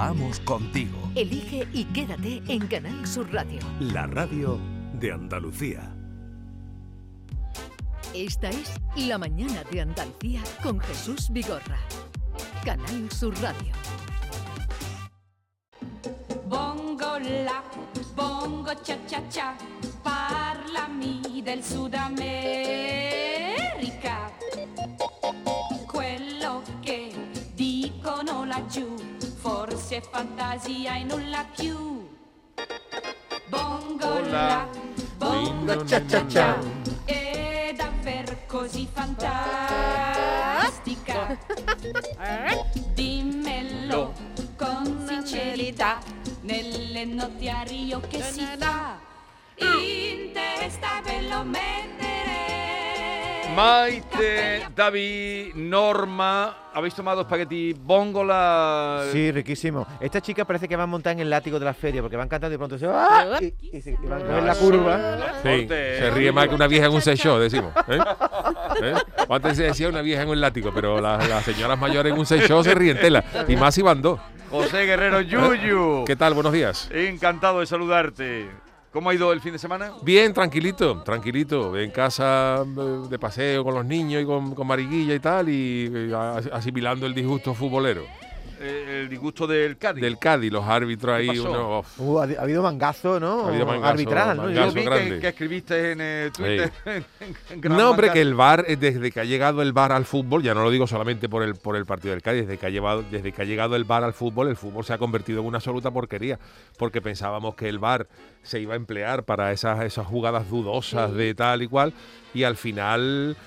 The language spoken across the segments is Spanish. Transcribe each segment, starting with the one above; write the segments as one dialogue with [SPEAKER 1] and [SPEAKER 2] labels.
[SPEAKER 1] Vamos contigo.
[SPEAKER 2] Elige y quédate en Canal Sur Radio.
[SPEAKER 1] La radio de Andalucía.
[SPEAKER 2] Esta es La mañana de Andalucía con Jesús Vigorra. Canal Sur Radio.
[SPEAKER 3] Bongo la, bongo cha cha cha, parlami del Sud forse è fantasia e nulla più. Bongo la, bongo cha cha cha, è davvero così fantastica. Dimmelo con sincerità, nelle notiario che si fa, in testa ve lo mettere.
[SPEAKER 4] Maite, David, Norma, ¿habéis tomado espagueti bongola?
[SPEAKER 5] Sí, riquísimo. Esta chica parece que va a montar en el látigo de la feria porque van cantando y de pronto se ¡ah! y, y se- y van a coger la curva.
[SPEAKER 6] Sí, se ríe más que una vieja en un sex show, decimos. ¿eh? ¿Eh? Antes se decía una vieja en un látigo, pero las, las señoras mayores en un sex show se ríen tela. Y más si van dos.
[SPEAKER 4] José Guerrero Yuyu.
[SPEAKER 6] ¿Qué tal? Buenos días.
[SPEAKER 4] Encantado de saludarte. ¿Cómo ha ido el fin de semana?
[SPEAKER 6] Bien, tranquilito, tranquilito. En casa eh, de paseo con los niños y con, con Mariquilla y tal, y eh, asimilando el disgusto futbolero.
[SPEAKER 4] Eh, el disgusto del Cádiz.
[SPEAKER 6] Del Cádiz, los árbitros ahí. uno.
[SPEAKER 5] Uh, ha, ha habido mangazo, ¿no?
[SPEAKER 6] Ha habido mangazo,
[SPEAKER 5] Arbitral, ¿no?
[SPEAKER 6] mangazo.
[SPEAKER 4] Yo vi que,
[SPEAKER 6] grande.
[SPEAKER 4] que escribiste en eh, Twitter. en
[SPEAKER 6] No, hombre,
[SPEAKER 4] manga.
[SPEAKER 6] que el VAR, eh, desde que ha llegado el VAR al fútbol, ya no lo digo solamente por el, por el partido del Cádiz, desde que, ha llevado, desde que ha llegado el VAR al fútbol, el fútbol se ha convertido en una absoluta porquería, porque pensábamos que el VAR se iba a emplear para esas, esas jugadas dudosas de tal y cual, y al final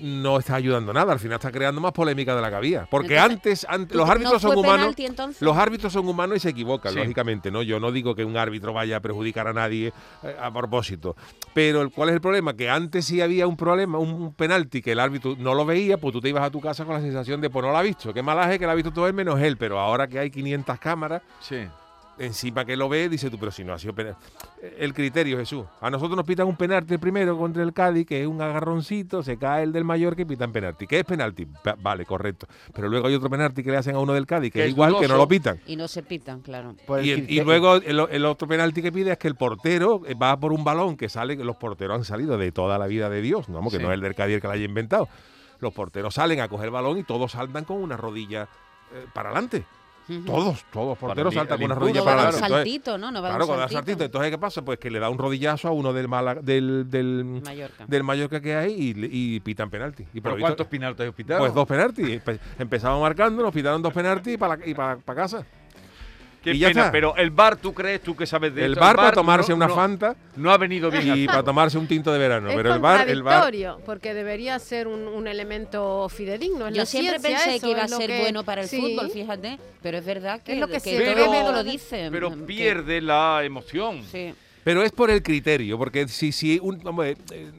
[SPEAKER 6] no está ayudando nada, al final está creando más polémica de la que había. Porque
[SPEAKER 7] Entonces,
[SPEAKER 6] antes, antes
[SPEAKER 7] ¿tú-
[SPEAKER 6] los árbitros son humanos.
[SPEAKER 7] penalti?
[SPEAKER 6] Los árbitros son humanos y se equivocan,
[SPEAKER 4] Sí.
[SPEAKER 6] lógicamente, ¿no? Yo no digo que un árbitro vaya a perjudicar a nadie eh, a propósito. Pero el- ¿cuál es el problema? Que antes sí había un problema, un penalti que el árbitro no lo veía, pues tú te ibas a tu casa con la sensación de, pues no lo ha visto. Qué malaje que lo ha visto todo él menos él. Pero ahora que hay 500 cámaras,
[SPEAKER 4] Sí.
[SPEAKER 6] Encima que lo ve, dice tú, pero si no ha sido penalti. El criterio, Jesús. A nosotros nos pitan un penalti primero contra el Cádiz, que es un agarroncito, se cae el del Mallorca y pitan penalti. ¿Qué es penalti? Pa- Vale, correcto. Pero luego hay otro penalti que le hacen a uno del Cádiz, que,
[SPEAKER 4] Que
[SPEAKER 6] es igual, que no lo pitan.
[SPEAKER 7] Y no se pitan, claro.
[SPEAKER 5] El
[SPEAKER 6] Y, el- y
[SPEAKER 5] criterio.
[SPEAKER 6] luego el, el otro penalti que pide es que el portero eh, va por un balón que sale, que los porteros han salido de toda la vida de Dios, ¿no? que
[SPEAKER 4] Sí.
[SPEAKER 6] no es el del Cádiz el que lo haya inventado. Los porteros salen a coger el balón y todos saltan con una rodilla eh, para adelante. Todos, todos porteros saltan
[SPEAKER 4] el
[SPEAKER 6] con una rodilla
[SPEAKER 7] No
[SPEAKER 6] para
[SPEAKER 7] va a dar
[SPEAKER 6] adelante.
[SPEAKER 7] un saltito, ¿no? No va a dar
[SPEAKER 6] claro, con el
[SPEAKER 7] saltito.
[SPEAKER 6] Entonces, ¿qué pasa? Pues que le da un rodillazo a uno del Málaga- del, del,
[SPEAKER 7] Mallorca.
[SPEAKER 6] del Mallorca que hay y, y pitan penalti. Y
[SPEAKER 4] ¿Pero cuántos penaltis pitado?
[SPEAKER 6] Pues dos penaltis. Empe- Empezamos marcando, nos pitaron dos penaltis y para y para casa.
[SPEAKER 4] Qué
[SPEAKER 6] y ya
[SPEAKER 4] pena,
[SPEAKER 6] está.
[SPEAKER 4] pero el bar, ¿tú crees, tú que sabes de
[SPEAKER 6] El
[SPEAKER 4] esto?
[SPEAKER 6] bar para tomarse
[SPEAKER 4] no-
[SPEAKER 6] una
[SPEAKER 4] no-
[SPEAKER 6] Fanta
[SPEAKER 4] No ha venido bien.
[SPEAKER 6] y para tomarse un tinto de verano.
[SPEAKER 8] es
[SPEAKER 6] pero el bar, el bar.
[SPEAKER 8] contradictorio, porque debería ser un, un elemento fidedigno.
[SPEAKER 7] Yo siempre
[SPEAKER 8] ciencia
[SPEAKER 7] pensé
[SPEAKER 8] eso,
[SPEAKER 7] que iba a ser
[SPEAKER 8] que-
[SPEAKER 7] bueno para el
[SPEAKER 8] sí.
[SPEAKER 7] fútbol, fíjate. Pero es verdad que,
[SPEAKER 8] Es lo que se
[SPEAKER 7] todo
[SPEAKER 8] ve,
[SPEAKER 7] el mundo
[SPEAKER 8] pero-
[SPEAKER 7] lo dice.
[SPEAKER 4] Pero
[SPEAKER 7] que-
[SPEAKER 4] pierde la emoción.
[SPEAKER 7] Sí.
[SPEAKER 6] Pero es por el criterio, porque si, si un, hombre, eh,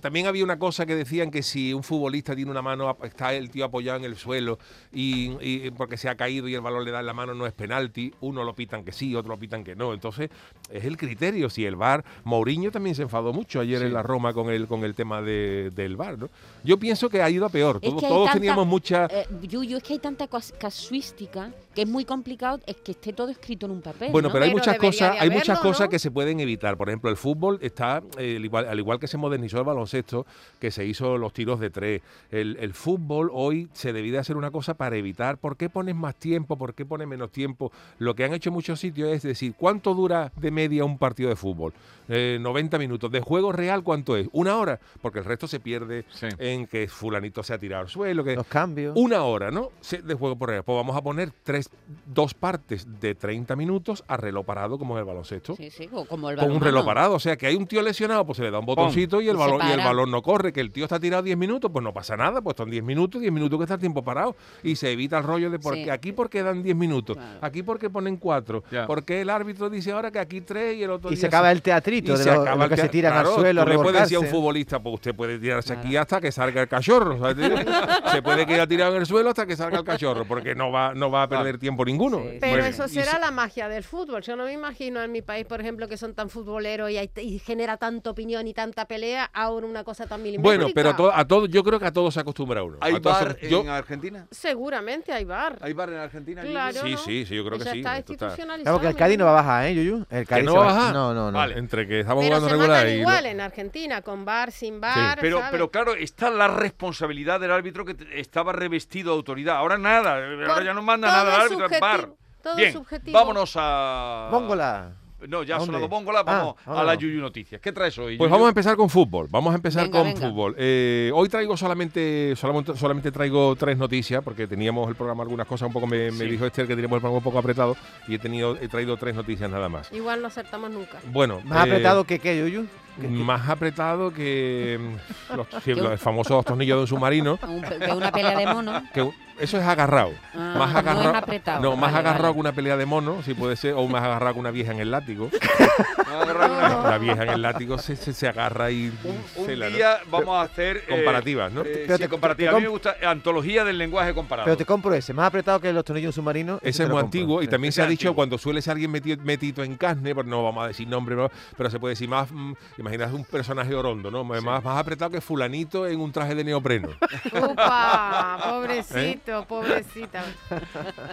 [SPEAKER 6] también había una cosa que decían que si un futbolista tiene una mano, está el tío apoyado en el suelo y, y porque se ha caído y el balón le da en la mano no es penalti, uno lo pitan que sí, otro lo pitan que no. Entonces es el criterio. Si el VAR, Mourinho también se enfadó mucho ayer
[SPEAKER 4] Sí.
[SPEAKER 6] en la Roma con el con el tema de- del VAR, ¿no? Yo pienso que ha ido a peor.
[SPEAKER 7] Es
[SPEAKER 6] Todos,
[SPEAKER 7] tanta-
[SPEAKER 6] teníamos mucha
[SPEAKER 7] Eh, Yuyu, es que hay tanta cas- casuística que es muy complicado es que esté todo escrito en un papel.
[SPEAKER 6] Bueno,
[SPEAKER 7] ¿no?
[SPEAKER 6] pero hay
[SPEAKER 8] Pero
[SPEAKER 6] muchas cosas, hay muchas cosas
[SPEAKER 8] ¿no?
[SPEAKER 6] que se pueden evitar. Por ejemplo, el fútbol está, eh, al igual, al igual que se modernizó el baloncesto, que se hizo los tiros de tres. El, el fútbol hoy se debía hacer una cosa para evitar. ¿Por qué pones más tiempo? ¿Por qué pones menos tiempo? Lo que han hecho en muchos sitios es decir, ¿cuánto dura de media un partido de fútbol? Eh, 90 minutos. ¿De juego real cuánto es? ¿Una hora? Porque el resto se pierde
[SPEAKER 4] Sí.
[SPEAKER 6] en que fulanito se ha tirado al suelo. Que
[SPEAKER 5] Los cambios.
[SPEAKER 6] una hora, ¿no? Se- De juego por real. Pues vamos a poner tres, dos partes de 30 minutos a reloj parado, como en el baloncesto.
[SPEAKER 7] Sí, sí, o como el
[SPEAKER 6] Con un reloj parado. O sea, que hay un tío lesionado, pues se le da un botoncito y el, balón, y el balón no corre. Que el tío está tirado 10 minutos, pues no pasa nada. Pues son 10 minutos, 10 minutos que está el tiempo parado. Y se evita el rollo de por
[SPEAKER 7] Sí.
[SPEAKER 6] qué aquí porque dan 10 minutos,
[SPEAKER 7] Claro.
[SPEAKER 6] aquí porque ponen 4,
[SPEAKER 4] Ya.
[SPEAKER 6] porque el árbitro dice ahora que aquí 3 y el otro
[SPEAKER 5] Y
[SPEAKER 6] día
[SPEAKER 5] se acaba
[SPEAKER 6] se-
[SPEAKER 5] el teatrito
[SPEAKER 6] y
[SPEAKER 5] de
[SPEAKER 6] se
[SPEAKER 5] lo,
[SPEAKER 6] acaba
[SPEAKER 5] lo
[SPEAKER 6] el
[SPEAKER 5] que se tiran
[SPEAKER 6] claro,
[SPEAKER 5] al suelo
[SPEAKER 6] Tú le puedes decir a un futbolista, pues usted puede tirarse aquí hasta que salga el cachorro. ¿sabes? se puede quedar tirado en el suelo hasta que salga el cachorro, porque no va, no va a perder tiempo ninguno.
[SPEAKER 7] Sí.
[SPEAKER 8] Pero
[SPEAKER 6] Bueno,
[SPEAKER 8] eso será
[SPEAKER 6] se-
[SPEAKER 8] la magia del fútbol. Yo no me imagino en mi país, por ejemplo, que son tan futboleros y, hay- y genera tanta opinión y tanta pelea, a un por una cosa tan milimétrica.
[SPEAKER 6] Bueno, pero a, to- a todo, yo creo que a todos se acostumbra uno.
[SPEAKER 4] ¿Hay
[SPEAKER 6] A todos se-
[SPEAKER 4] bar
[SPEAKER 6] yo-
[SPEAKER 4] en Argentina?
[SPEAKER 8] Seguramente hay bar.
[SPEAKER 4] ¿Hay bar en Argentina?
[SPEAKER 8] Claro,
[SPEAKER 6] Sí,
[SPEAKER 8] ¿no?
[SPEAKER 6] sí, sí, yo creo que sí,
[SPEAKER 8] está institucionalizado.
[SPEAKER 5] Claro, porque el Cádiz no va a bajar, ¿eh, Yuyu? El Cádiz
[SPEAKER 6] no va a bajar?
[SPEAKER 5] No, no, no.
[SPEAKER 4] Vale.
[SPEAKER 6] entre que estamos
[SPEAKER 8] Pero
[SPEAKER 6] jugando regular y
[SPEAKER 8] igual en Argentina, con bar, sin bar,
[SPEAKER 4] Pero,
[SPEAKER 8] ¿sabes?
[SPEAKER 4] pero claro, está la responsabilidad del árbitro que estaba revestido de autoridad. Ahora nada, ahora ya no manda nada árbitro en bar.
[SPEAKER 8] subjetivo, todo
[SPEAKER 4] Bien,
[SPEAKER 8] subjetivo.
[SPEAKER 4] vámonos a...
[SPEAKER 5] Bóngola.
[SPEAKER 4] No, ya
[SPEAKER 5] ¿A
[SPEAKER 4] ha sonado Bóngola,
[SPEAKER 5] Ah,
[SPEAKER 4] vamos a la. Yuyu Noticias. ¿Qué traes hoy,
[SPEAKER 6] Pues vamos a empezar con fútbol. Vamos a empezar
[SPEAKER 7] Venga,
[SPEAKER 6] con
[SPEAKER 7] venga.
[SPEAKER 6] fútbol. Eh, hoy traigo solamente, solamente solamente traigo tres noticias porque teníamos el programa algunas cosas un poco me, dijo Esther que teníamos el programa un poco apretado y he tenido he traído tres noticias nada más.
[SPEAKER 8] Igual no acertamos nunca.
[SPEAKER 6] Bueno,
[SPEAKER 5] ¿Más
[SPEAKER 6] eh,
[SPEAKER 5] apretado que qué, Yuyu? ¿Qué- qué-
[SPEAKER 6] más apretado que mm, los, sí, famosos tornillos de un submarino.
[SPEAKER 7] Que una pelea de mono.
[SPEAKER 6] Que un- eso es agarrado.
[SPEAKER 7] Ah,
[SPEAKER 6] más
[SPEAKER 7] no
[SPEAKER 6] agarrado.
[SPEAKER 7] apretado.
[SPEAKER 6] No, más
[SPEAKER 7] Vale,
[SPEAKER 6] agarrado
[SPEAKER 7] vale.
[SPEAKER 6] que una pelea de mono, si puede ser, o más agarrado que una vieja en el látigo.
[SPEAKER 4] Agarrar una-
[SPEAKER 6] La vieja en el látigo se, se, se agarra y
[SPEAKER 4] Un, un
[SPEAKER 6] cela, ¿no?
[SPEAKER 4] día vamos a hacer... eh,
[SPEAKER 6] Comparativas, ¿no?
[SPEAKER 4] eh,
[SPEAKER 5] Pero
[SPEAKER 4] sí,
[SPEAKER 5] te-
[SPEAKER 4] comparativas.
[SPEAKER 5] te
[SPEAKER 4] A mí me gusta eh, antología del lenguaje comparado.
[SPEAKER 5] Pero te compro ese, más apretado que los tornillos submarinos.
[SPEAKER 6] Ese es muy antiguo y también
[SPEAKER 4] ese
[SPEAKER 6] se ha dicho
[SPEAKER 4] antiguo.
[SPEAKER 6] cuando suele ser alguien metido, metido en carne, pues no vamos a decir nombre, ¿no? pero se puede decir más, mm, imaginas un personaje orondo, ¿no? Más, más apretado que fulanito en un traje de neopreno.
[SPEAKER 8] Upa, pobrecito, pobrecita.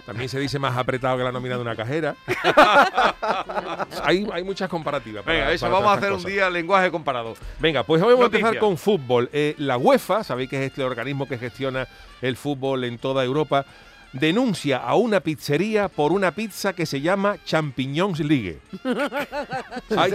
[SPEAKER 6] También se dice más apretado que la nómina de una cajera. hay, hay muchas comparativas. para-
[SPEAKER 4] Venga, eso
[SPEAKER 6] para
[SPEAKER 4] vamos a hacer un día lenguaje comparado.
[SPEAKER 6] Venga, pues hoy vamos a empezar con fútbol. Eh, la UEFA, sabéis que es este organismo que gestiona el fútbol en toda Europa, denuncia a una pizzería por una pizza que se llama Champignons League. hay,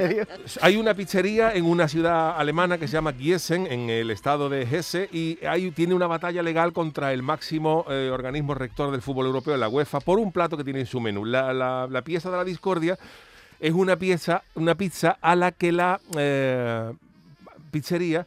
[SPEAKER 6] hay una pizzería en una ciudad alemana que se llama Gießen, en el estado de Hesse, y ahí tiene una batalla legal contra el máximo eh, organismo rector del fútbol europeo, la UEFA, por un plato que tiene en su menú. La, la- la pieza de la discordia es una pieza, una pizza a la que la eh, pizzería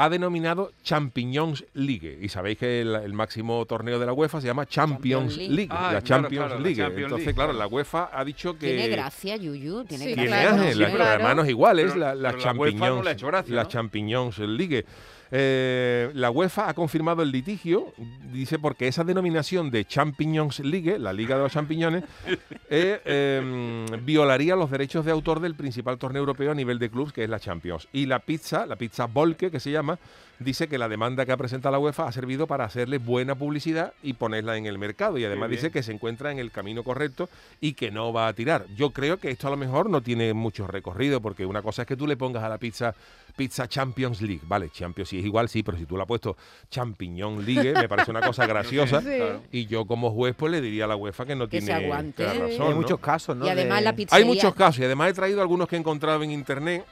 [SPEAKER 6] ha denominado Champignons League. Y sabéis que el, el máximo torneo de la UEFA se llama Champions
[SPEAKER 7] Champions
[SPEAKER 6] League,
[SPEAKER 7] League.
[SPEAKER 4] Ah,
[SPEAKER 6] la
[SPEAKER 4] claro,
[SPEAKER 6] Champions
[SPEAKER 4] claro, la
[SPEAKER 6] League.
[SPEAKER 4] Champions
[SPEAKER 6] Entonces,
[SPEAKER 4] League,
[SPEAKER 6] claro,
[SPEAKER 4] claro.
[SPEAKER 6] la UEFA ha dicho que...
[SPEAKER 7] Tiene gracia, Yuyu. Tiene
[SPEAKER 8] Sí,
[SPEAKER 6] Tiene,
[SPEAKER 7] gracia.
[SPEAKER 8] claro,
[SPEAKER 6] eh,
[SPEAKER 8] sí,
[SPEAKER 6] la- hermanos iguales,
[SPEAKER 4] Pero-
[SPEAKER 6] la, la
[SPEAKER 4] UEFA no
[SPEAKER 6] Champignons,
[SPEAKER 4] le ha hecho gracia,
[SPEAKER 6] la
[SPEAKER 4] ¿no?
[SPEAKER 6] Champignons League. Eh, la UEFA ha confirmado el litigio, dice porque esa denominación de Champignons League, la Liga de los Champiñones, eh, eh, violaría los derechos de autor del principal torneo europeo a nivel de clubes, que es la Champions. Y la pizza, la pizza Volke, que se llama, dice que la demanda que ha presentado la UEFA ha servido para hacerle buena publicidad y ponerla en el mercado. Y además dice que se encuentra en el camino correcto y que no va a tirar. Yo creo que esto a lo mejor no tiene mucho recorrido, porque una cosa es que tú le pongas a la pizza pizza Champions League. Vale, Champions sí es igual, sí, pero si tú le has puesto Champiñón League, me parece una cosa graciosa.
[SPEAKER 8] Sí.
[SPEAKER 6] Y yo como juez pues le diría a la UEFA que no
[SPEAKER 7] Que se
[SPEAKER 6] tiene
[SPEAKER 7] aguante.
[SPEAKER 6] la
[SPEAKER 7] Sí.
[SPEAKER 6] razón.
[SPEAKER 5] Hay
[SPEAKER 6] ¿no?
[SPEAKER 5] muchos casos, ¿no?
[SPEAKER 7] Y además
[SPEAKER 5] de-
[SPEAKER 7] la pizzería...
[SPEAKER 6] Hay muchos casos y además he traído algunos que he encontrado en internet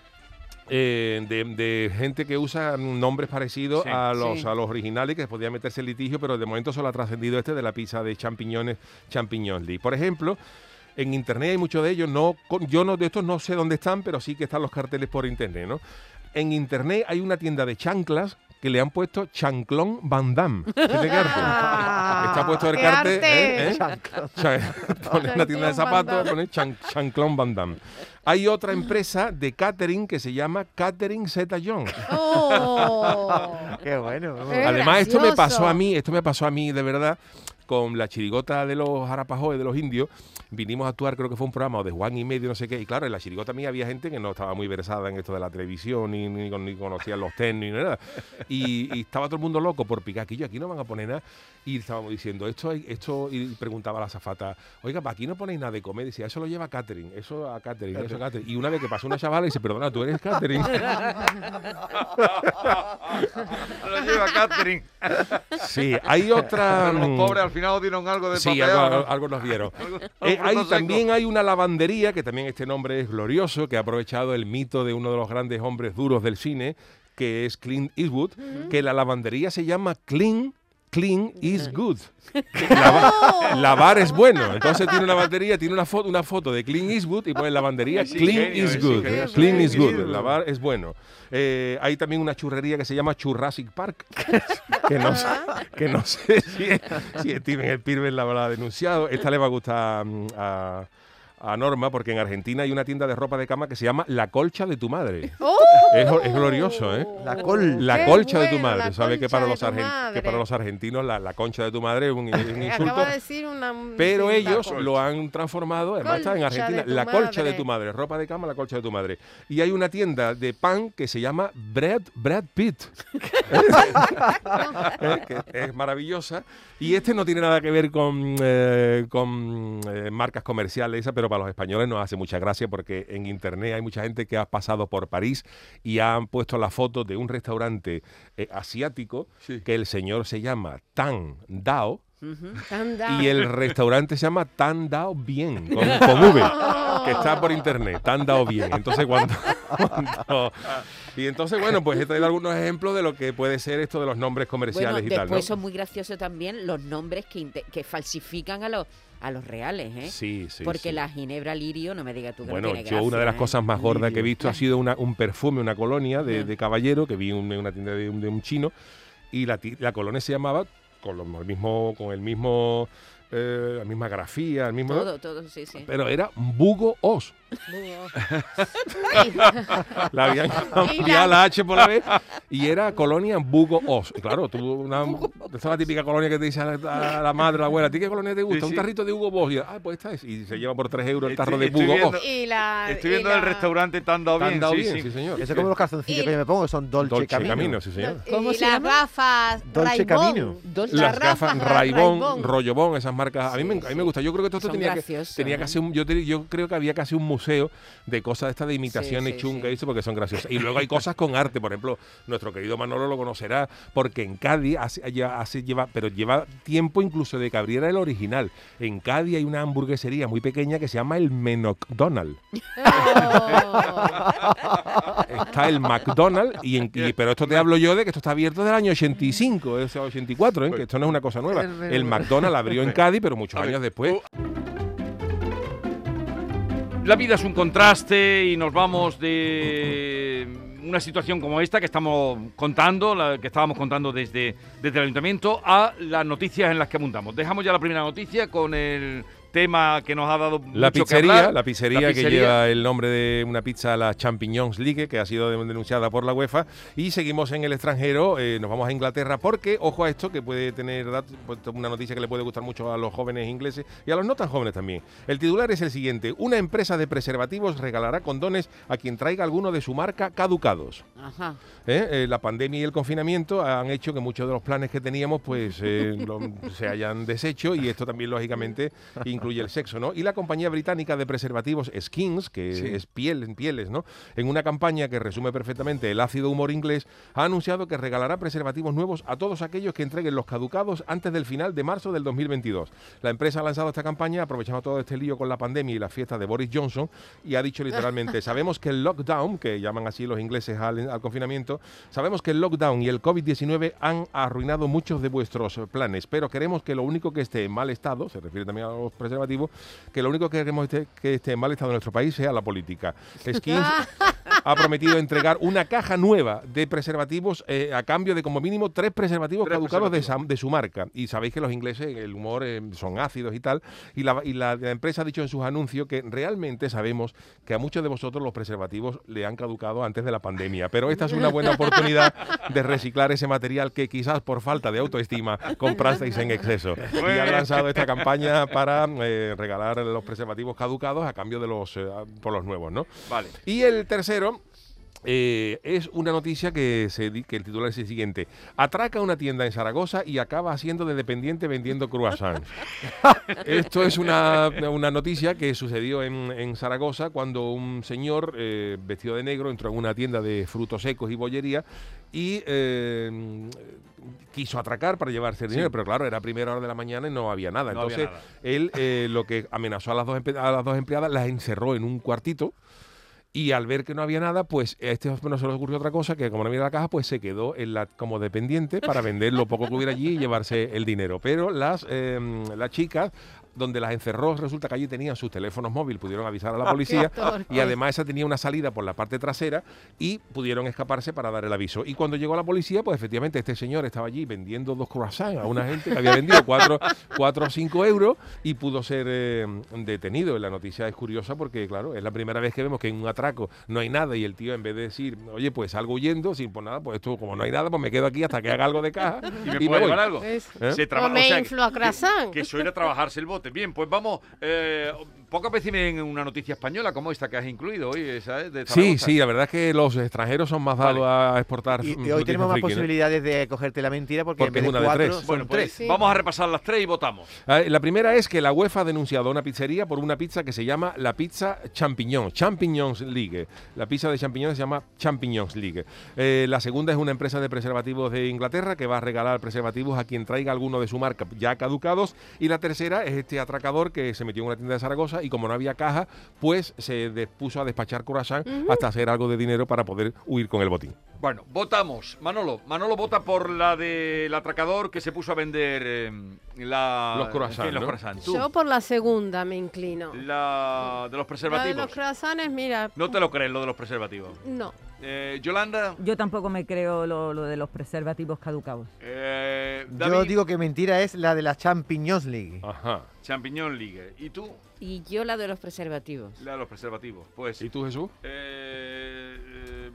[SPEAKER 6] eh, de, de gente que usa nombres parecidos
[SPEAKER 4] Sí.
[SPEAKER 6] a, los,
[SPEAKER 7] Sí.
[SPEAKER 6] a los originales que podía meterse en litigio, pero de momento solo ha trascendido este de la pizza de champiñones, champiñón League. Por ejemplo, en internet hay muchos de ellos, no, yo no de estos no sé dónde están, pero sí que están los carteles por internet, ¿no? En internet hay una tienda de chanclas que le han puesto Chanclón Van Damme.
[SPEAKER 8] Ah,
[SPEAKER 6] Está puesto el
[SPEAKER 8] qué
[SPEAKER 6] cartel,
[SPEAKER 8] arte.
[SPEAKER 6] ¿eh? ¿eh? La tienda de zapatos,
[SPEAKER 8] Damme.
[SPEAKER 6] pone Chan- Chanclón Van Damme. Hay otra empresa de catering que se llama Catering Zeta John.
[SPEAKER 8] Oh.
[SPEAKER 5] Qué bueno.
[SPEAKER 6] Además, esto me pasó a mí, esto me pasó a mí de verdad con la chirigota de los Arapajoes, de los indios. Vinimos a actuar, creo que fue un programa de Juan y medio, no sé qué. Y claro, en la chirigota mía había gente que no estaba muy versada en esto de la televisión, ni, ni, ni conocían los tenis, ni nada. Y, y estaba todo el mundo loco por picar aquí. Yo aquí no van a poner nada. Y estábamos diciendo, esto, esto, y preguntaba la azafata, oiga, aquí no ponéis nada de comer. Y decía, eso lo lleva catering, eso a catering, eso a catering. Y una vez que pasó una chavala y dice, perdona, tú eres catering.
[SPEAKER 4] Lo lleva Catherine.
[SPEAKER 6] Sí, hay otra.
[SPEAKER 4] Los pobres al final dieron algo de
[SPEAKER 6] Sí,
[SPEAKER 4] papeado,
[SPEAKER 6] algo,
[SPEAKER 4] ¿no?
[SPEAKER 6] algo nos dieron. Eh, hay, también hay una lavandería, que también este nombre es glorioso, que ha aprovechado el mito de uno de los grandes hombres duros del cine, que es Clint Eastwood, que la lavandería se llama Clean. Clean is good. Lava- lavar es bueno. Entonces tiene una batería, tiene una foto, una foto de Clean Eastwood y pone lavandería
[SPEAKER 4] Es
[SPEAKER 6] Clean
[SPEAKER 4] ingenio,
[SPEAKER 6] is
[SPEAKER 4] es
[SPEAKER 6] good.
[SPEAKER 4] ingenio.
[SPEAKER 6] Clean is good. Lavar es bueno. Eh, hay también una churrería que se llama Churrasic Park, que no, sé- que no sé si, si Steven Spielberg la habrá denunciado. Esta le va a gustar mm, a, a Norma, porque en Argentina hay una tienda de ropa de cama que se llama La Colcha de tu Madre.
[SPEAKER 8] ¡Oh!
[SPEAKER 6] Es, es glorioso, ¿eh?
[SPEAKER 5] La col.
[SPEAKER 6] La colcha de tu madre. ¿Sabes que para los,
[SPEAKER 8] tu
[SPEAKER 6] argen- que
[SPEAKER 8] madre.
[SPEAKER 6] para los argentinos la, la concha de tu madre es un, es un insulto?
[SPEAKER 8] Acaba de decir una...
[SPEAKER 6] Pero ellos lo han transformado, además está en Argentina, la colcha de tu madre, ropa de cama, la colcha de tu madre. Y hay una tienda de pan que se llama Brad, Brad Pitt. Que es maravillosa. Y este no tiene nada que ver con, eh, con eh, marcas comerciales, esa, pero para los españoles nos hace mucha gracia porque en internet hay mucha gente que ha pasado por París y han puesto la foto de un restaurante eh, asiático que el señor se llama Tan Dao. Y el restaurante se llama Tan Dao Bien, con, con V, que está por internet, Tan Dao Bien. Entonces, cuando, cuando- Y entonces, bueno, pues he traído algunos ejemplos de lo que puede ser esto de los nombres comerciales
[SPEAKER 7] Bueno,
[SPEAKER 6] y tal,
[SPEAKER 7] después
[SPEAKER 6] ¿no?
[SPEAKER 7] son muy graciosos también los nombres que, falsifican a los a los reales, ¿eh?
[SPEAKER 6] Sí, sí,
[SPEAKER 7] Porque
[SPEAKER 6] sí.
[SPEAKER 7] la ginebra lirio, no me digas tú que
[SPEAKER 6] Bueno,
[SPEAKER 7] no tiene
[SPEAKER 6] yo una de las
[SPEAKER 7] ¿eh?
[SPEAKER 6] cosas más gordas que he visto ha sido una- un perfume, una colonia de, caballero que vi en una tienda de, un- de un chino y la, la colonia se llamaba con, el mismo, con el mismo, eh, la misma grafía, el mismo...
[SPEAKER 7] Todo, todo, sí, sí.
[SPEAKER 6] Pero era Bugo Os. La habían cambiado la H por la B y era colonia Bugo Os. Y claro, tú una, esta es la típica colonia que te dice a la, a la madre, a la abuela, ¿a ti qué colonia te gusta?
[SPEAKER 4] Sí,
[SPEAKER 6] Un
[SPEAKER 4] sí.
[SPEAKER 6] tarrito de Hugo Boss. Y, ah, pues esta es. Y se lleva por 3 euros el tarro
[SPEAKER 4] Estoy-
[SPEAKER 6] de
[SPEAKER 4] estoy
[SPEAKER 6] Bugo
[SPEAKER 4] viendo-
[SPEAKER 6] Os.
[SPEAKER 8] Y la,
[SPEAKER 4] Estoy
[SPEAKER 8] y
[SPEAKER 4] viendo
[SPEAKER 8] la-
[SPEAKER 4] el restaurante tan dado
[SPEAKER 6] ¿Te han
[SPEAKER 4] bien.
[SPEAKER 6] dado
[SPEAKER 4] sí,
[SPEAKER 6] bien?
[SPEAKER 4] sí.
[SPEAKER 6] Sí, señor.
[SPEAKER 5] Eso como los calzoncillos
[SPEAKER 8] Y-
[SPEAKER 5] que yo me pongo, son Dolce,
[SPEAKER 6] Dolce
[SPEAKER 5] Camino.
[SPEAKER 6] Camino, sí, señor.
[SPEAKER 8] y
[SPEAKER 7] ¿Cómo se
[SPEAKER 8] las
[SPEAKER 7] llama?
[SPEAKER 8] gafas
[SPEAKER 5] Dolce
[SPEAKER 8] Ray-Ban.
[SPEAKER 5] Camino.
[SPEAKER 7] Dolce-
[SPEAKER 6] Las gafas Raibón. Rollobón, esas marcas. A mí, me, a mí me gusta. Yo creo que todo esto tenía que,
[SPEAKER 7] graciosos,
[SPEAKER 6] tenía que hacer un. Yo creo que había casi un museo de cosas estas de imitaciones
[SPEAKER 7] sí,
[SPEAKER 6] chungas
[SPEAKER 7] sí.
[SPEAKER 6] y eso porque son graciosas. Y luego hay cosas con arte. Por ejemplo, nuestro querido Manolo lo conocerá porque en Cádiz hace, lleva, hace- lleva, pero lleva tiempo incluso de que abriera el original. En Cádiz hay una hamburguesería muy pequeña que se llama el McDonald's.
[SPEAKER 8] Oh.
[SPEAKER 6] Está el McDonald's, y, en- y- pero esto te hablo yo de que esto está abierto del año 85, o sea, 84, ¿eh? que esto no es una cosa nueva. El McDonald's abrió en Cádiz, pero muchos años después.
[SPEAKER 4] La vida es un contraste y nos vamos de una situación como esta que estamos contando, la que estábamos contando desde, desde el ayuntamiento, a las noticias en las que apuntamos. Dejamos ya la primera noticia con el tema que nos ha dado
[SPEAKER 6] La
[SPEAKER 4] mucho que
[SPEAKER 6] pizzería,
[SPEAKER 4] hablar.
[SPEAKER 6] la pizzería,
[SPEAKER 4] La
[SPEAKER 6] que
[SPEAKER 4] pizzería.
[SPEAKER 6] lleva el nombre de una pizza, la Champignons League, que ha sido de- denunciada por la UEFA. Y seguimos en el extranjero, eh, nos vamos a Inglaterra, porque, ojo a esto, que puede tener pues, una noticia que le puede gustar mucho a los jóvenes ingleses y a los no tan jóvenes también. El titular es el siguiente: Una empresa de preservativos regalará condones a quien traiga alguno de su marca caducados.
[SPEAKER 7] Ajá.
[SPEAKER 6] ¿eh? Eh, la pandemia y el confinamiento han hecho que muchos de los planes que teníamos pues eh, lo- se hayan deshecho y esto también lógicamente incluye el sexo, ¿no? Y la compañía británica de preservativos Skins, que es piel en pieles, ¿no? En una campaña que resume perfectamente el ácido humor inglés, ha anunciado que regalará preservativos nuevos a todos aquellos que entreguen los caducados antes del final de marzo del 2022. La empresa ha lanzado esta campaña aprovechando todo este lío con la pandemia y la fiesta de Boris Johnson y ha dicho literalmente, sabemos que el lockdown, que llaman así los ingleses al, al confinamiento, sabemos que el lockdown y el COVID-19 han arruinado muchos de vuestros planes, pero queremos que lo único que esté en mal estado, se refiere también a los preservativos, que lo único que queremos esté- que esté en mal estado en nuestro país sea la política. Skins ha prometido entregar una caja nueva de preservativos eh, a cambio de como mínimo tres preservativos
[SPEAKER 4] Tres
[SPEAKER 6] caducados de,
[SPEAKER 4] preservativos.
[SPEAKER 6] esa- de su marca. Y sabéis que los ingleses, el humor eh, son ácidos y tal. Y, la, y la- la empresa ha dicho en sus anuncios que realmente sabemos que a muchos de vosotros los preservativos le han caducado antes de la pandemia. Pero esta es una buena oportunidad de reciclar ese material que quizás por falta de autoestima comprasteis en exceso. Y han lanzado esta campaña para eh, regalar los preservativos caducados a cambio de los eh, por los nuevos, ¿no?
[SPEAKER 4] Vale.
[SPEAKER 6] Y el tercero eh, es una noticia que, se, que el titular es el siguiente. Atraca una tienda en Zaragoza y acaba haciendo de dependiente vendiendo croissants. Esto es una, una noticia que sucedió en, en Zaragoza cuando un señor eh, vestido de negro entró en una tienda de frutos secos y bollería y eh, quiso atracar para llevarse el dinero, pero claro, era primera hora de la mañana y no había nada.
[SPEAKER 4] No había
[SPEAKER 6] Entonces,
[SPEAKER 4] nada.
[SPEAKER 6] él lo que amenazó a las, dos empe- a las dos empleadas, las encerró en un cuartito y al ver que no había nada, pues a este no se le ocurrió otra cosa, que como no había la caja, pues se quedó en la, como dependiente para vender lo poco que hubiera allí y llevarse el dinero. Pero las, eh, las chicas donde las encerró, resulta que allí tenían sus teléfonos móviles, pudieron avisar a la policía y además esa tenía una salida por la parte trasera y pudieron escaparse para dar el aviso. Y cuando llegó la policía, pues efectivamente este señor estaba allí vendiendo dos croissants a una gente que había vendido cuatro, cuatro o cinco euros y pudo ser eh, detenido. La noticia es curiosa porque, claro, es la primera vez que vemos que en un atraco no hay nada y el tío en vez de decir, oye, pues salgo huyendo, sin por nada, pues esto como no hay nada, pues me quedo aquí hasta que haga algo de caja
[SPEAKER 4] ¿Y me
[SPEAKER 6] y me voy.
[SPEAKER 4] algo?
[SPEAKER 6] ¿Eh?
[SPEAKER 4] Se
[SPEAKER 8] O me
[SPEAKER 4] o sea,
[SPEAKER 8] croissant.
[SPEAKER 4] que suele trabajarse el bote. Bien, pues vamos. Eh, pocas veces ven una noticia española como esta que has incluido hoy, ¿sabes? De
[SPEAKER 6] Sí,
[SPEAKER 4] Zaragoza.
[SPEAKER 6] sí, la verdad es que los extranjeros son más dados a exportar.
[SPEAKER 5] Y, y
[SPEAKER 6] mm,
[SPEAKER 5] hoy tenemos más
[SPEAKER 6] friki, ¿no?
[SPEAKER 5] posibilidades de cogerte la mentira porque,
[SPEAKER 6] Porque
[SPEAKER 5] en
[SPEAKER 6] es
[SPEAKER 5] vez
[SPEAKER 6] una de
[SPEAKER 5] cuatro
[SPEAKER 6] tres.
[SPEAKER 5] son
[SPEAKER 4] Bueno, pues
[SPEAKER 5] tres.
[SPEAKER 8] Sí.
[SPEAKER 4] vamos a repasar las tres y votamos.
[SPEAKER 6] Ah, La primera es que la UEFA ha denunciado a una pizzería por una pizza que se llama la pizza champiñón, Champignons League. La pizza de champiñones se llama Champignons League. Eh, la segunda es una empresa de preservativos de Inglaterra que va a regalar preservativos a quien traiga alguno de su marca ya caducados. Y la tercera es este atracador que se metió en una tienda de Zaragoza y como no había caja, pues se dispuso a despachar croissant hasta hacer algo de dinero para poder huir con el botín.
[SPEAKER 4] Bueno, votamos. Manolo. Manolo vota por la del atracador que se puso a vender eh, la,
[SPEAKER 6] Los croissants,
[SPEAKER 8] Yo por la segunda me inclino.
[SPEAKER 4] la de los
[SPEAKER 8] La de
[SPEAKER 4] preservativos.
[SPEAKER 8] los croissants, mira,
[SPEAKER 4] No te lo crees, lo de los preservativos.
[SPEAKER 8] no.
[SPEAKER 4] Eh, Yolanda.
[SPEAKER 9] Yo tampoco me creo lo, lo de los preservativos caducados.
[SPEAKER 4] Eh,
[SPEAKER 5] Yo digo que mentira es la de la Champions League.
[SPEAKER 6] Ajá.
[SPEAKER 4] Champiñón League. ¿Y tú?
[SPEAKER 7] Y yo la de los preservativos.
[SPEAKER 4] La de los preservativos. Pues.
[SPEAKER 6] ¿Y tú, Jesús?
[SPEAKER 4] Eh, eh,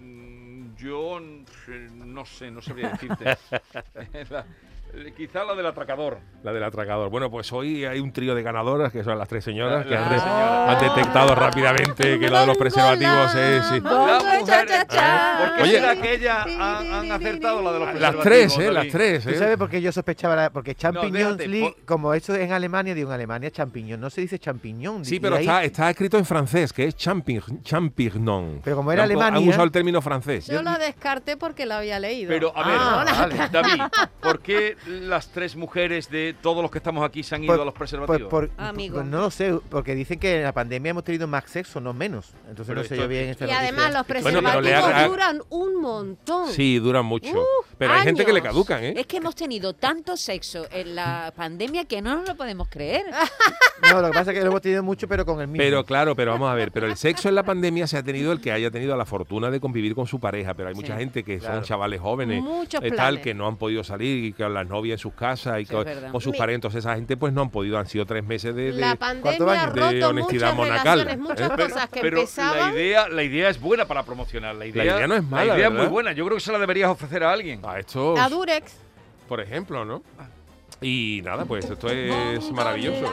[SPEAKER 4] mm, yo no sé, no sabría decirte. La- quizá la del atracador.
[SPEAKER 6] La del atracador. Bueno, pues hoy hay un trío de ganadoras, que son las tres señoras,
[SPEAKER 4] La-
[SPEAKER 6] que
[SPEAKER 4] las
[SPEAKER 6] han, de- detectado rápidamente que la de los preservativos es... sí.
[SPEAKER 4] Las. ¿Por qué
[SPEAKER 6] Oye.
[SPEAKER 4] será que ellas han, han acertado la de los
[SPEAKER 6] Las
[SPEAKER 4] preservativos?
[SPEAKER 6] tres, ¿eh? Las tres,
[SPEAKER 5] ¿Tú
[SPEAKER 6] ¿eh?
[SPEAKER 5] sabes por qué yo sospechaba? la- porque League,
[SPEAKER 4] por-
[SPEAKER 5] como eso en Alemania, digo en Alemania, champiñón. No se dice champiñón.
[SPEAKER 6] Sí, pero
[SPEAKER 5] ahí-
[SPEAKER 6] está, está escrito en francés, que es champign, champignon.
[SPEAKER 5] Pero como era
[SPEAKER 6] Han po- Han
[SPEAKER 5] Alemania-
[SPEAKER 6] usado el término francés.
[SPEAKER 8] Yo la descarté porque la había leído.
[SPEAKER 4] Pero, a ver,
[SPEAKER 5] Ah, vale.
[SPEAKER 4] David, ¿por qué las tres mujeres de todos los que estamos aquí se han ido
[SPEAKER 5] Por-
[SPEAKER 4] a los
[SPEAKER 5] Pues,
[SPEAKER 4] preservativos?
[SPEAKER 5] por-
[SPEAKER 7] Amigo.
[SPEAKER 5] pues no lo sé, porque dicen que en la pandemia hemos tenido más sexo, no menos. Entonces
[SPEAKER 4] Pero
[SPEAKER 5] no sé yo bien esta
[SPEAKER 8] y
[SPEAKER 5] noticia.
[SPEAKER 8] además los preservativos duran un montón.
[SPEAKER 6] Sí, duran mucho.
[SPEAKER 8] Uh,
[SPEAKER 6] pero hay gente que le
[SPEAKER 8] años.
[SPEAKER 6] caducan, ¿eh?
[SPEAKER 7] Es que hemos tenido tanto sexo en la pandemia que no nos lo podemos creer.
[SPEAKER 5] No, lo que pasa es que lo hemos tenido mucho, pero con el mismo.
[SPEAKER 6] Pero claro, pero vamos a ver, pero el sexo en la pandemia se ha tenido el que haya tenido la fortuna de convivir con su pareja, pero hay mucha
[SPEAKER 7] Sí.
[SPEAKER 6] gente que
[SPEAKER 5] Claro.
[SPEAKER 6] son chavales jóvenes,
[SPEAKER 8] Muchos
[SPEAKER 6] eh, tal, que no han podido salir y con las novias en sus casas y
[SPEAKER 7] Sí,
[SPEAKER 6] con,
[SPEAKER 7] es verdad.
[SPEAKER 6] con sus
[SPEAKER 8] Mi-
[SPEAKER 6] parejas, esa gente pues no han podido, han sido tres meses de... de-
[SPEAKER 8] La
[SPEAKER 5] ¿cuánto
[SPEAKER 8] pandemia
[SPEAKER 5] van?
[SPEAKER 6] De
[SPEAKER 8] roto
[SPEAKER 6] honestidad monacal,
[SPEAKER 8] muchas
[SPEAKER 6] ¿eh?
[SPEAKER 4] Pero,
[SPEAKER 8] cosas que
[SPEAKER 4] pero la idea, la idea es buena para promocionar. La idea,
[SPEAKER 6] idea no es mala,
[SPEAKER 4] La idea es muy buena. Yo creo que se la deberías ofrecer a alguien.
[SPEAKER 6] A estos,
[SPEAKER 8] A Durex.
[SPEAKER 6] por ejemplo, ¿no? Y nada, pues esto es maravilloso.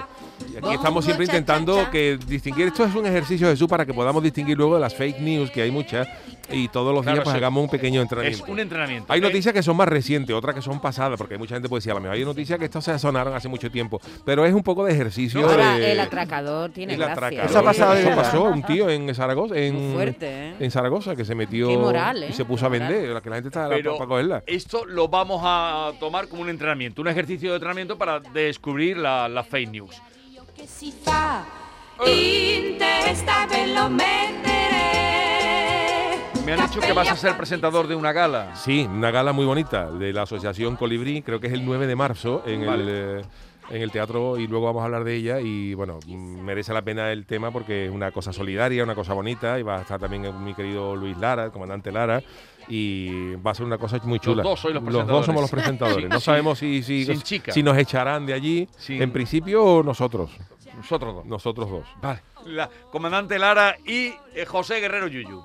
[SPEAKER 6] Y aquí estamos siempre intentando que distinguir. Esto es un ejercicio, Jesús, para que podamos distinguir luego de las fake news, que hay muchas, y todos los
[SPEAKER 4] Claro,
[SPEAKER 6] días pues
[SPEAKER 4] sí.
[SPEAKER 6] hagamos un pequeño
[SPEAKER 4] Es
[SPEAKER 6] entrenamiento.
[SPEAKER 4] un entrenamiento.
[SPEAKER 6] Hay
[SPEAKER 4] ¿eh?
[SPEAKER 6] noticias que son más recientes, otras que son pasadas, porque hay mucha gente puede decir, a lo mejor hay noticias que estas se sonaron hace mucho tiempo, pero es un poco de ejercicio.
[SPEAKER 7] Ahora,
[SPEAKER 6] de-
[SPEAKER 7] el atracador tiene
[SPEAKER 6] el
[SPEAKER 7] gracia.
[SPEAKER 6] atracador.
[SPEAKER 5] Eso ha pasado de
[SPEAKER 6] Eso pasó, un tío en Zaragoza, en,
[SPEAKER 7] fuerte, ¿eh?
[SPEAKER 6] en Zaragoza, que se metió
[SPEAKER 7] moral, ¿eh?
[SPEAKER 6] y se puso a vender, la que la gente está
[SPEAKER 4] Pero
[SPEAKER 6] para cogerla.
[SPEAKER 4] esto lo vamos a tomar como un entrenamiento, un ejercicio de entrenamiento para descubrir la, la fake news. Me han dicho que vas a ser presentador de una gala.
[SPEAKER 6] Sí, una gala muy bonita de la Asociación Colibrí, creo que es el 9 de marzo en
[SPEAKER 4] Vale.
[SPEAKER 6] el... eh, en el teatro y luego vamos a hablar de ella y bueno, merece la pena el tema porque es una cosa solidaria, una cosa bonita y va a estar también mi querido Luis Lara, el comandante Lara y va a ser una cosa muy chula.
[SPEAKER 4] dos sois los
[SPEAKER 6] dos somos los presentadores. No
[SPEAKER 4] sí.
[SPEAKER 6] sabemos si, si,
[SPEAKER 4] Sin chica.
[SPEAKER 6] si nos echarán de allí.
[SPEAKER 4] Sin-
[SPEAKER 6] En principio nosotros,
[SPEAKER 4] Nosotros dos.
[SPEAKER 6] nosotros dos.
[SPEAKER 4] Vale. La comandante Lara y eh, José Guerrero Yuyu.